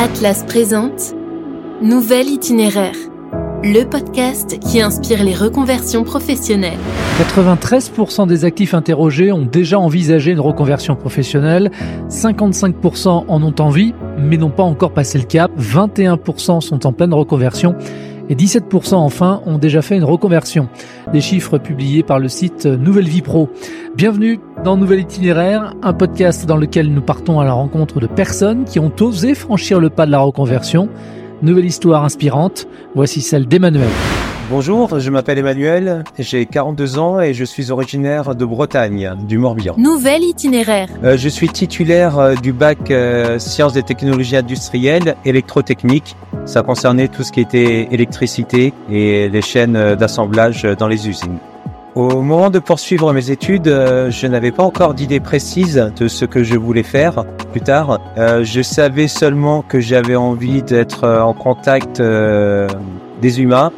Atlas présente Nouvel itinéraire, le podcast qui inspire les reconversions professionnelles. 93% des actifs interrogés ont déjà envisagé une reconversion professionnelle, 55% en ont envie, mais n'ont pas encore passé le cap, 21% sont en pleine reconversion et 17% enfin ont déjà fait une reconversion. Des chiffres publiés par le site Nouvelle Vie Pro. Bienvenue dans Nouvel Itinéraire, un podcast dans lequel nous partons à la rencontre de personnes qui ont osé franchir le pas de la reconversion. Nouvelle histoire inspirante, voici celle d'Emmanuel. Bonjour, je m'appelle Emmanuel, j'ai 42 ans et je suis originaire de Bretagne, du Morbihan. Nouvel itinéraire. Euh, je suis titulaire euh, du bac euh, sciences et technologies industrielles, électrotechnique. Ça concernait tout ce qui était électricité et les chaînes d'assemblage dans les usines. Au moment de poursuivre mes études, je n'avais pas encore d'idée précise de ce que je voulais faire plus tard. je savais seulement que j'avais envie d'être en contact des humains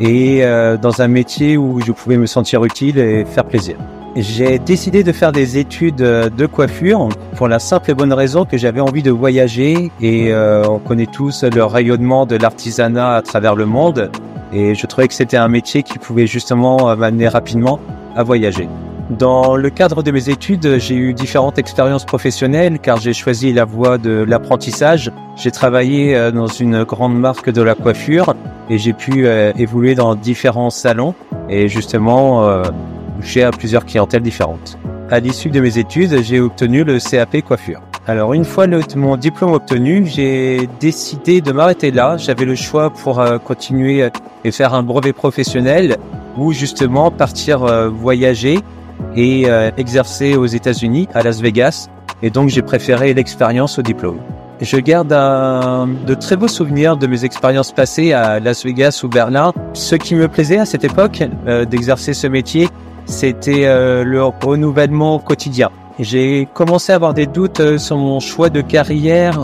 et euh, dans un métier où je pouvais me sentir utile et faire plaisir. J'ai décidé de faire des études euh, de coiffure pour la simple et bonne raison que j'avais envie de voyager et euh, on connaît tous le rayonnement de l'artisanat à travers le monde et je trouvais que c'était un métier qui pouvait justement m'amener rapidement à voyager. Dans le cadre de mes études, j'ai eu différentes expériences professionnelles car j'ai choisi la voie de l'apprentissage. J'ai travaillé euh, dans une grande marque de la coiffure et j'ai pu euh, évoluer dans différents salons et justement euh, toucher à plusieurs clientèles différentes. À l'issue de mes études, j'ai obtenu le CAP coiffure. Alors une fois mon diplôme obtenu, j'ai décidé de m'arrêter là. J'avais le choix pour continuer et faire un brevet professionnel ou justement partir voyager et euh, exercer aux États-Unis, à Las Vegas. Et donc j'ai préféré l'expérience au diplôme. Je garde un, de très beaux souvenirs de mes expériences passées à Las Vegas ou Berlin. Ce qui me plaisait à cette époque euh, d'exercer ce métier, c'était euh, le renouvellement quotidien. J'ai commencé à avoir des doutes sur mon choix de carrière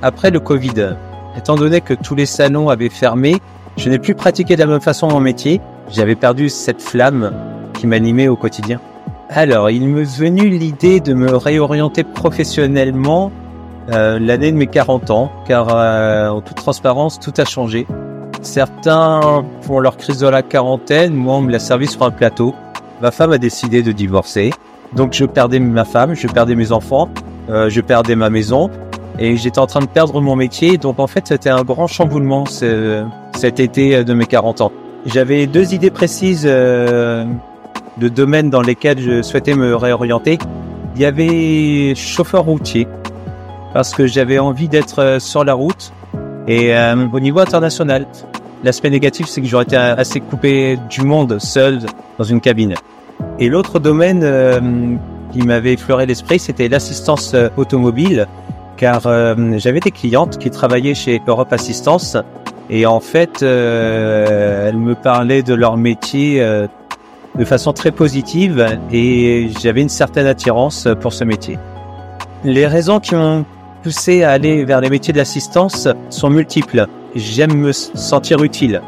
après le Covid. Étant donné que tous les salons avaient fermé, je n'ai plus pratiqué de la même façon mon métier. J'avais perdu cette flamme m'animait au quotidien Alors, il me venu l'idée de me réorienter professionnellement euh, l'année de mes 40 ans, car euh, en toute transparence, tout a changé. Certains font leur crise de la quarantaine, moi on me l'a servi sur un plateau. Ma femme a décidé de divorcer, donc je perdais ma femme, je perdais mes enfants, euh, je perdais ma maison, et j'étais en train de perdre mon métier, donc en fait c'était un grand chamboulement cet été de mes 40 ans. J'avais deux idées précises de domaines dans lesquels je souhaitais me réorienter. Il y avait chauffeur routier, parce que j'avais envie d'être euh, sur la route et euh, au niveau international. L'aspect négatif, c'est que j'aurais été assez coupé du monde seul dans une cabine. Et l'autre domaine euh, qui m'avait effleuré l'esprit, c'était l'assistance automobile, car j'avais des clientes qui travaillaient chez Europe Assistance et en fait, elles me parlaient de leur métier de façon très positive et j'avais une certaine attirance pour ce métier. Les raisons qui m'ont poussé à aller vers les métiers d'assistance sont multiples. J'aime me sentir utile.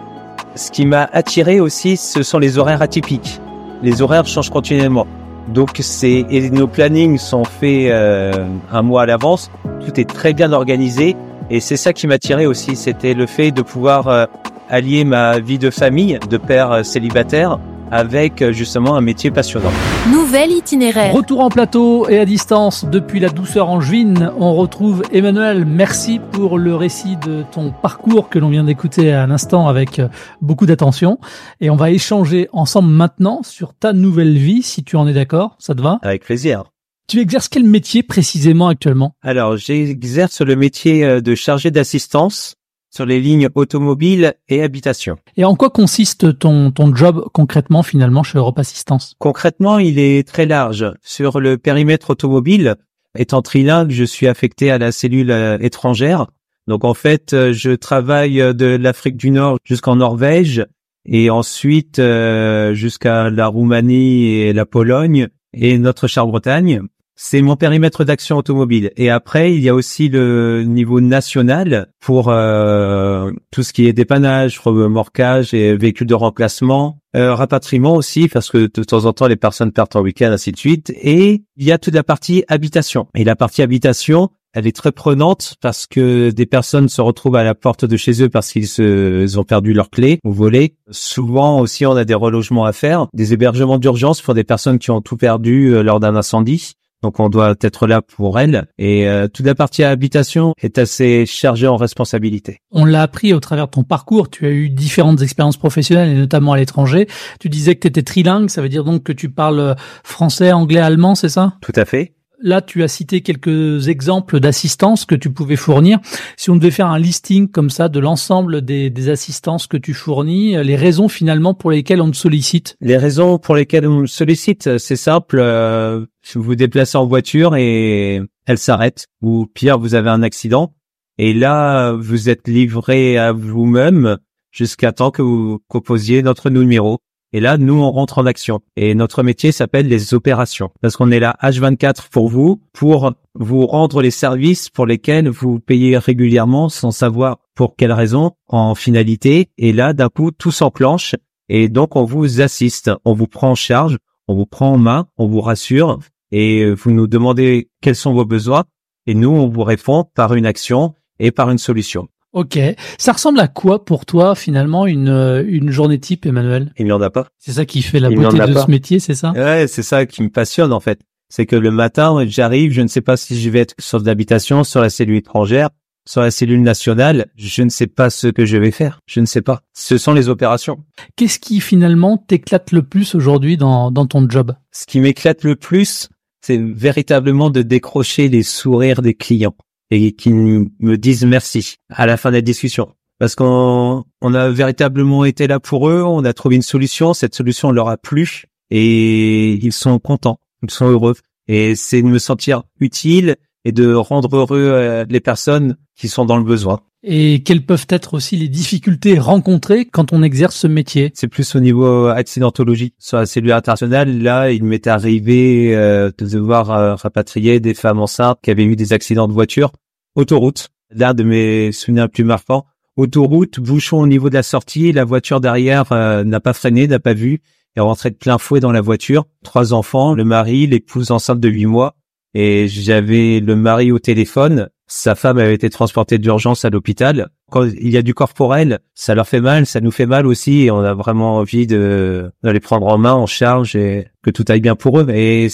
Ce qui m'a attiré aussi, ce sont les horaires atypiques. Les horaires changent continuellement. Donc c'est nos plannings sont faits euh, un mois à l'avance. Tout est très bien organisé et c'est ça qui m'a attiré aussi. C'était le fait de pouvoir euh, allier ma vie de famille, de père euh, célibataire, avec euh, justement un métier passionnant. Nouvel itinéraire. Retour en plateau et à distance depuis la douceur angevine, on retrouve Emmanuel. Merci pour le récit de ton parcours que l'on vient d'écouter à l'instant avec euh, beaucoup d'attention. Et on va échanger ensemble maintenant sur ta nouvelle vie, si tu en es d'accord. Ça te va? Avec plaisir. Tu exerces quel métier précisément actuellement? Alors, j'exerce le métier euh, de chargé d'assistance sur les lignes automobiles et habitation. Et en quoi consiste ton, ton job concrètement finalement chez Europe Assistance? Concrètement, il est très large. Sur le périmètre automobile, étant trilingue, je suis affecté à la cellule euh, étrangère. Donc en fait, euh, je travaille de l'Afrique du Nord jusqu'en Norvège et ensuite euh, jusqu'à la Roumanie et la Pologne et notre char Bretagne. C'est mon périmètre d'action automobile. Et après, il y a aussi le niveau national pour euh, tout ce qui est dépannage, remorquage et véhicules de remplacement, euh, rapatriement aussi, parce que de temps en temps, les personnes partent en week-end, ainsi de suite. Et il y a toute la partie habitation. Et la partie habitation, elle est très prenante parce que des personnes se retrouvent à la porte de chez eux parce qu'ils se, ont perdu leurs clés ou volé. Souvent aussi, on a des relogements à faire, des hébergements d'urgence pour des personnes qui ont tout perdu euh, lors d'un incendie. Donc on doit être là pour elles. Et euh, toute la partie habitation est assez chargée en responsabilité. On l'a appris au travers de ton parcours. Tu as eu différentes expériences professionnelles et notamment à l'étranger. Tu disais que tu étais trilingue, ça veut dire donc que tu parles français, anglais, allemand, c'est ça? Tout à fait. Là, tu as cité quelques exemples d'assistance que tu pouvais fournir. Si on devait faire un listing comme ça de l'ensemble des, des, assistances que tu fournis, les raisons finalement pour lesquelles on te sollicite? Les raisons pour lesquelles on me sollicite, c'est simple. Euh, vous vous déplacez en voiture et elle s'arrête. Ou pire, vous avez un accident. Et là, vous êtes livré à vous-même jusqu'à temps que vous composiez notre numéro. Et là, nous, on rentre en action. Et notre métier s'appelle les opérations. Parce qu'on est là H24 pour vous, pour vous rendre les services pour lesquels vous payez régulièrement sans savoir pour quelle raison en finalité. Et là, d'un coup, tout s'enclenche. Et donc, on vous assiste. On vous prend en charge. On vous prend en main. On vous rassure. Et vous nous demandez quels sont vos besoins. Et nous, on vous répond par une action et par une solution. Ok. Ça ressemble à quoi pour toi finalement une euh, une journée type, Emmanuel? Il n'y en a pas. C'est ça qui fait la beauté de ce métier, c'est ça? Ouais, c'est ça qui me passionne en fait. C'est que le matin, j'arrive, je ne sais pas si je vais être sur d'habitation, sur la cellule étrangère, sur la cellule nationale, je ne sais pas ce que je vais faire. Je ne sais pas. Ce sont les opérations. Qu'est-ce qui finalement t'éclate le plus aujourd'hui dans dans ton job? Ce qui m'éclate le plus, c'est véritablement de décrocher les sourires des clients et qui me disent merci à la fin de la discussion. Parce qu'on on a véritablement été là pour eux, on a trouvé une solution, cette solution leur a plu et ils sont contents, ils sont heureux. Et c'est de me sentir utile et de rendre heureux euh, les personnes qui sont dans le besoin. Et quelles peuvent être aussi les difficultés rencontrées quand on exerce ce métier? C'est plus au niveau accidentologie. Sur la cellule internationale, là, il m'est arrivé euh, de devoir euh, rapatrier des femmes enceintes qui avaient eu des accidents de voiture autoroute, l'un de mes souvenirs plus marquants. Autoroute, bouchon au niveau de la sortie, la voiture derrière euh, n'a pas freiné, n'a pas vu, est rentrée de plein fouet dans la voiture. Trois enfants, le mari, l'épouse enceinte de huit mois, et j'avais le mari au téléphone. Sa femme avait été transportée d'urgence à l'hôpital. Quand il y a du corporel, ça leur fait mal, ça nous fait mal aussi, et on a vraiment envie de, de les prendre en main, en charge, et que tout aille bien pour eux. Et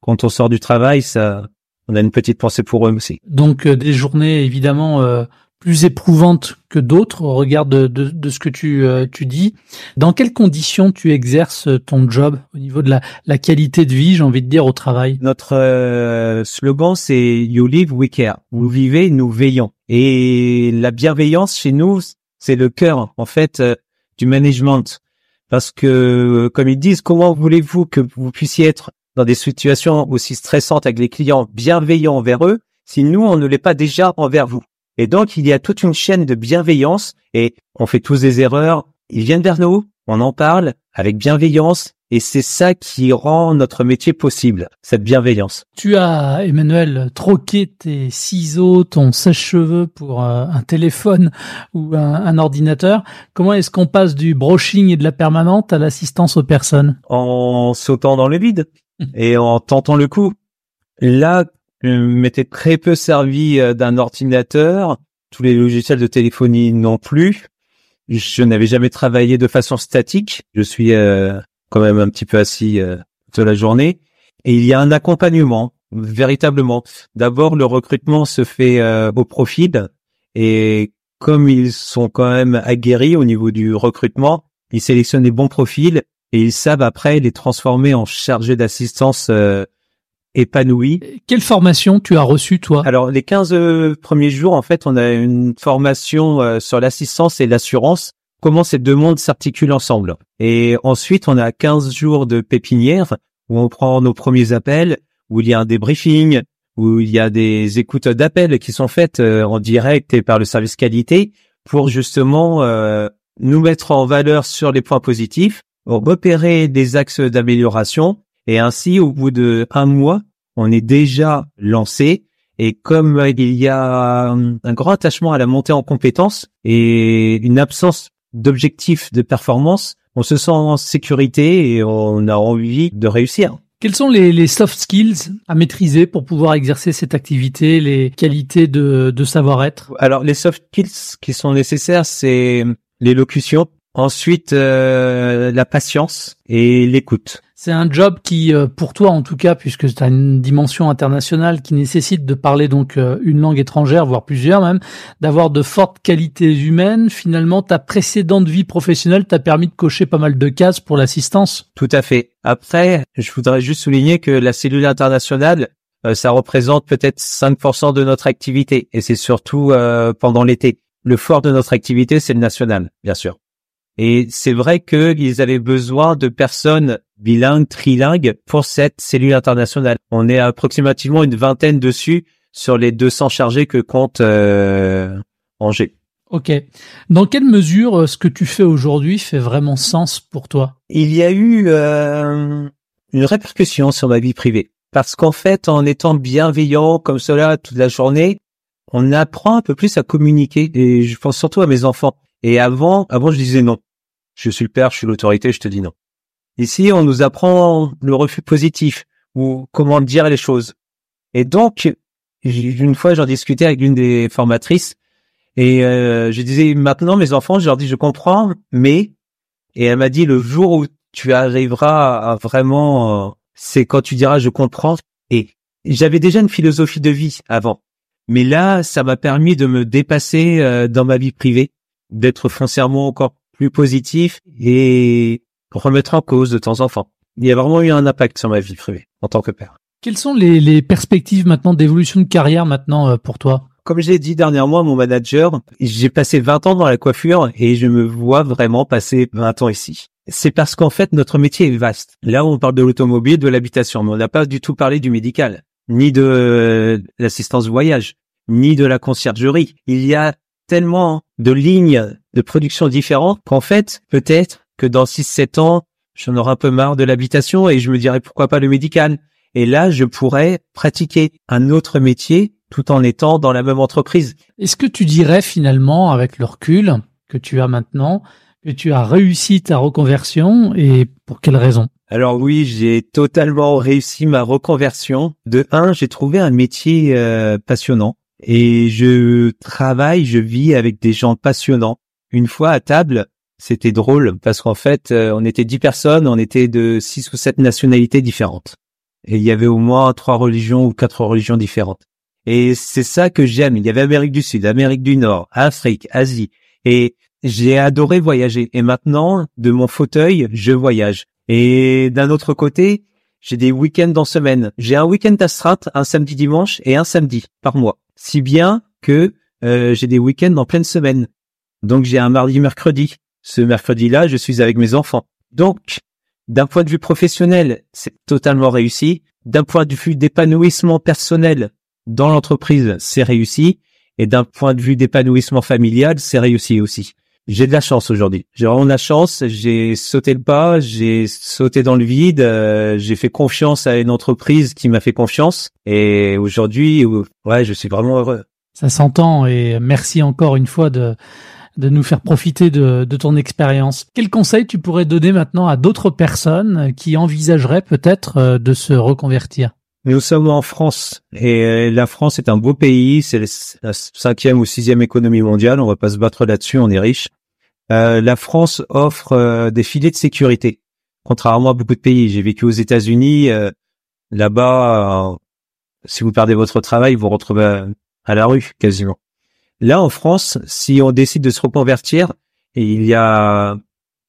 quand on sort du travail, ça, on a une petite pensée pour eux aussi. Donc euh, des journées évidemment euh, plus éprouvantes que d'autres au regard de, de, de ce que tu, euh, tu dis. Dans quelles conditions tu exerces ton job au niveau de la, la qualité de vie, j'ai envie de dire, au travail? Notre slogan, c'est You live, we care. Vous vivez, nous veillons. Et la bienveillance chez nous, c'est le cœur, en fait, du management. Parce que, comme ils disent, comment voulez-vous que vous puissiez être dans des situations aussi stressantes avec les clients bienveillants envers eux si nous, on ne l'est pas déjà envers vous? Et donc, il y a toute une chaîne de bienveillance et on fait tous des erreurs. Ils viennent vers nous, on en parle avec bienveillance et c'est ça qui rend notre métier possible, cette bienveillance. Tu as, Emmanuel, troqué tes ciseaux, ton sèche-cheveux pour euh, un téléphone ou un, un ordinateur. Comment est-ce qu'on passe du brushing et de la permanente à l'assistance aux personnes? En sautant dans le vide et en tentant le coup. Là, je m'étais très peu servi euh, d'un ordinateur. Tous les logiciels de téléphonie non plus. Je n'avais jamais travaillé de façon statique. Je suis euh, quand même un petit peu assis euh, toute la journée. Et il y a un accompagnement, véritablement. D'abord, le recrutement se fait au profil. Et comme ils sont quand même aguerris au niveau du recrutement, ils sélectionnent les bons profils et ils savent après les transformer en chargés d'assistance euh, épanouis. Quelle formation tu as reçue toi? Alors les 15 euh, premiers jours en fait, on a une formation euh, sur l'assistance et l'assurance, comment ces deux mondes s'articulent ensemble. Et ensuite, on a 15 jours de pépinière où on prend nos premiers appels, où il y a un débriefing, où il y a des écoutes d'appels qui sont faites en direct et par le service qualité pour justement nous mettre en valeur sur les points positifs repérer des axes d'amélioration et ainsi au bout de un mois, on est déjà lancé et comme il y a un grand attachement à la montée en compétences et une absence d'objectifs de performance, on se sent en sécurité et on a envie de réussir. Quels sont les, les, soft skills à maîtriser pour pouvoir exercer cette activité, les qualités de, de savoir-être? Alors les soft skills qui sont nécessaires, c'est l'élocution, ensuite euh, la patience et l'écoute. C'est un job qui, euh, pour toi en tout cas, puisque tu as une dimension internationale qui nécessite de parler donc euh, une langue étrangère, voire plusieurs même, d'avoir de fortes qualités humaines. Finalement, ta précédente vie professionnelle t'a permis de cocher pas mal de cases pour l'assistance. Tout à fait. Après, je voudrais juste souligner que la cellule internationale, euh, ça représente peut-être 5% de notre activité, et c'est surtout pendant l'été. Le fort de notre activité, c'est le national, bien sûr. Et c'est vrai qu'ils avaient besoin de personnes bilingues, trilingues pour cette cellule internationale. On est approximativement une vingtaine dessus sur les 200 chargés que compte euh, Angers. Ok. Dans quelle mesure euh, ce que tu fais aujourd'hui fait vraiment sens pour toi? Il y a eu euh, une répercussion sur ma vie privée. Parce qu'en fait, en étant bienveillant comme cela toute la journée, on apprend un peu plus à communiquer. Et je pense surtout à mes enfants. Et avant, avant, je disais non je suis le père, je suis l'autorité, je te dis non. Ici, on nous apprend le refus positif ou comment dire les choses. Et donc, une fois, j'en discutais avec l'une des formatrices et euh, je disais maintenant, mes enfants, je leur dis, je comprends, mais et elle m'a dit le jour où tu arriveras à vraiment, euh, c'est quand tu diras je comprends. Et j'avais déjà une philosophie de vie avant, mais là, ça m'a permis de me dépasser euh, dans ma vie privée, d'être foncièrement encore plus positif et remettre en cause de temps en temps. Il y a vraiment eu un impact sur ma vie privée en tant que père. Quelles sont les, les perspectives maintenant d'évolution de carrière maintenant euh, pour toi? Comme je l'ai dit dernièrement à mon manager, j'ai passé 20 ans dans la coiffure et je me vois vraiment passer 20 ans ici. C'est parce qu'en fait notre métier est vaste. Là on parle de l'automobile, de l'habitation, mais on n'a pas du tout parlé du médical, ni de l'assistance voyage, ni de la conciergerie. Il y a tellement de lignes de production différentes qu'en fait, peut-être que dans 6-7 ans, j'en aurai un peu marre de l'habitation et je me dirais pourquoi pas le médical. Et là, je pourrais pratiquer un autre métier tout en étant dans la même entreprise. Est-ce que tu dirais finalement, avec le recul que tu as maintenant, que tu as réussi ta reconversion et pour quelle raison? Alors oui, j'ai totalement réussi ma reconversion. De un, j'ai trouvé un métier euh, passionnant et je travaille, je vis avec des gens passionnants. Une fois à table, c'était drôle parce qu'en fait, euh, on était dix personnes, on était de six ou sept nationalités différentes. Et il y avait au moins trois religions ou quatre religions différentes. Et c'est ça que j'aime. Il y avait Amérique du Sud, Amérique du Nord, Afrique, Asie. Et j'ai adoré voyager. Et maintenant, de mon fauteuil, je voyage. Et d'un autre côté, j'ai des week-ends en semaine. J'ai un week-end astreinte, un samedi dimanche et un samedi par mois si bien que euh, j'ai des week-ends en pleine semaine. Donc j'ai un mardi, mercredi. Ce mercredi-là, je suis avec mes enfants. Donc, d'un point de vue professionnel, c'est totalement réussi. D'un point de vue d'épanouissement personnel dans l'entreprise, c'est réussi. Et d'un point de vue d'épanouissement familial, c'est réussi aussi. J'ai de la chance aujourd'hui. J'ai vraiment de la chance. J'ai sauté le pas, j'ai sauté dans le vide. Euh, j'ai fait confiance à une entreprise qui m'a fait confiance. Et aujourd'hui, ouais, je suis vraiment heureux. Ça s'entend. Et merci encore une fois de de nous faire profiter de, de ton expérience. Quel conseil tu pourrais donner maintenant à d'autres personnes qui envisageraient peut-être euh, de se reconvertir? Nous sommes en France et euh, la France est un beau pays, c'est la cinquième ou sixième économie mondiale, on va pas se battre là-dessus, on est riche. Euh, la France offre euh, des filets de sécurité, contrairement à beaucoup de pays. J'ai vécu aux États-Unis, euh, là-bas, si vous perdez votre travail, vous vous retrouvez à, la rue quasiment. Là, en France, si on décide de se reconvertir, il y a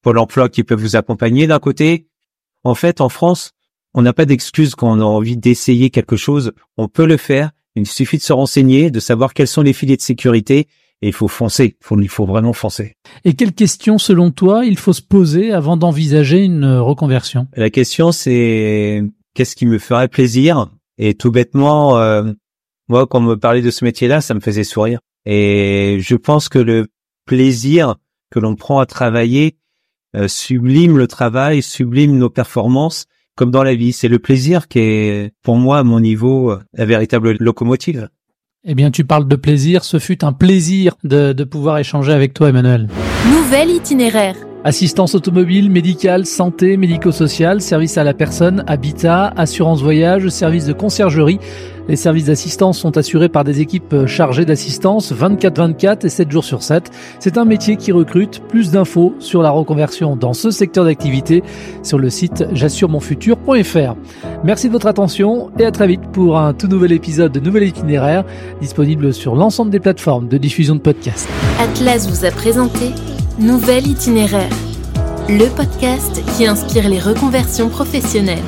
Pôle Emploi qui peut vous accompagner d'un côté. En fait, en France, on n'a pas d'excuse quand on a envie d'essayer quelque chose. On peut le faire. Il suffit de se renseigner, de savoir quels sont les filets de sécurité et il faut foncer, il faut vraiment foncer. Et quelles questions, selon toi, il faut se poser avant d'envisager une reconversion? La question, c'est qu'est-ce qui me ferait plaisir? Et tout bêtement, euh, moi, quand on me parlait de ce métier-là, ça me faisait sourire. Et je pense que le plaisir que l'on prend à travailler euh, sublime le travail, sublime nos performances, comme dans la vie. C'est le plaisir qui est, pour moi, à mon niveau, la véritable locomotive. Eh bien, tu parles de plaisir. Ce fut un plaisir de, pouvoir échanger avec toi, Emmanuel. Nouvel itinéraire. Assistance automobile, médicale, santé, médico-social, service à la personne, habitat, assurance voyage, service de conciergerie. Les services d'assistance sont assurés par des équipes chargées d'assistance 24-24 et 7 jours sur 7. C'est un métier qui recrute. Plus d'infos sur la reconversion dans ce secteur d'activité sur le site j'assuremonfutur.fr. Merci de votre attention et à très vite pour un tout nouvel épisode de Nouvel Itinéraire disponible sur l'ensemble des plateformes de diffusion de podcasts. Atlas vous a présenté Nouvel itinéraire, le podcast qui inspire les reconversions professionnelles.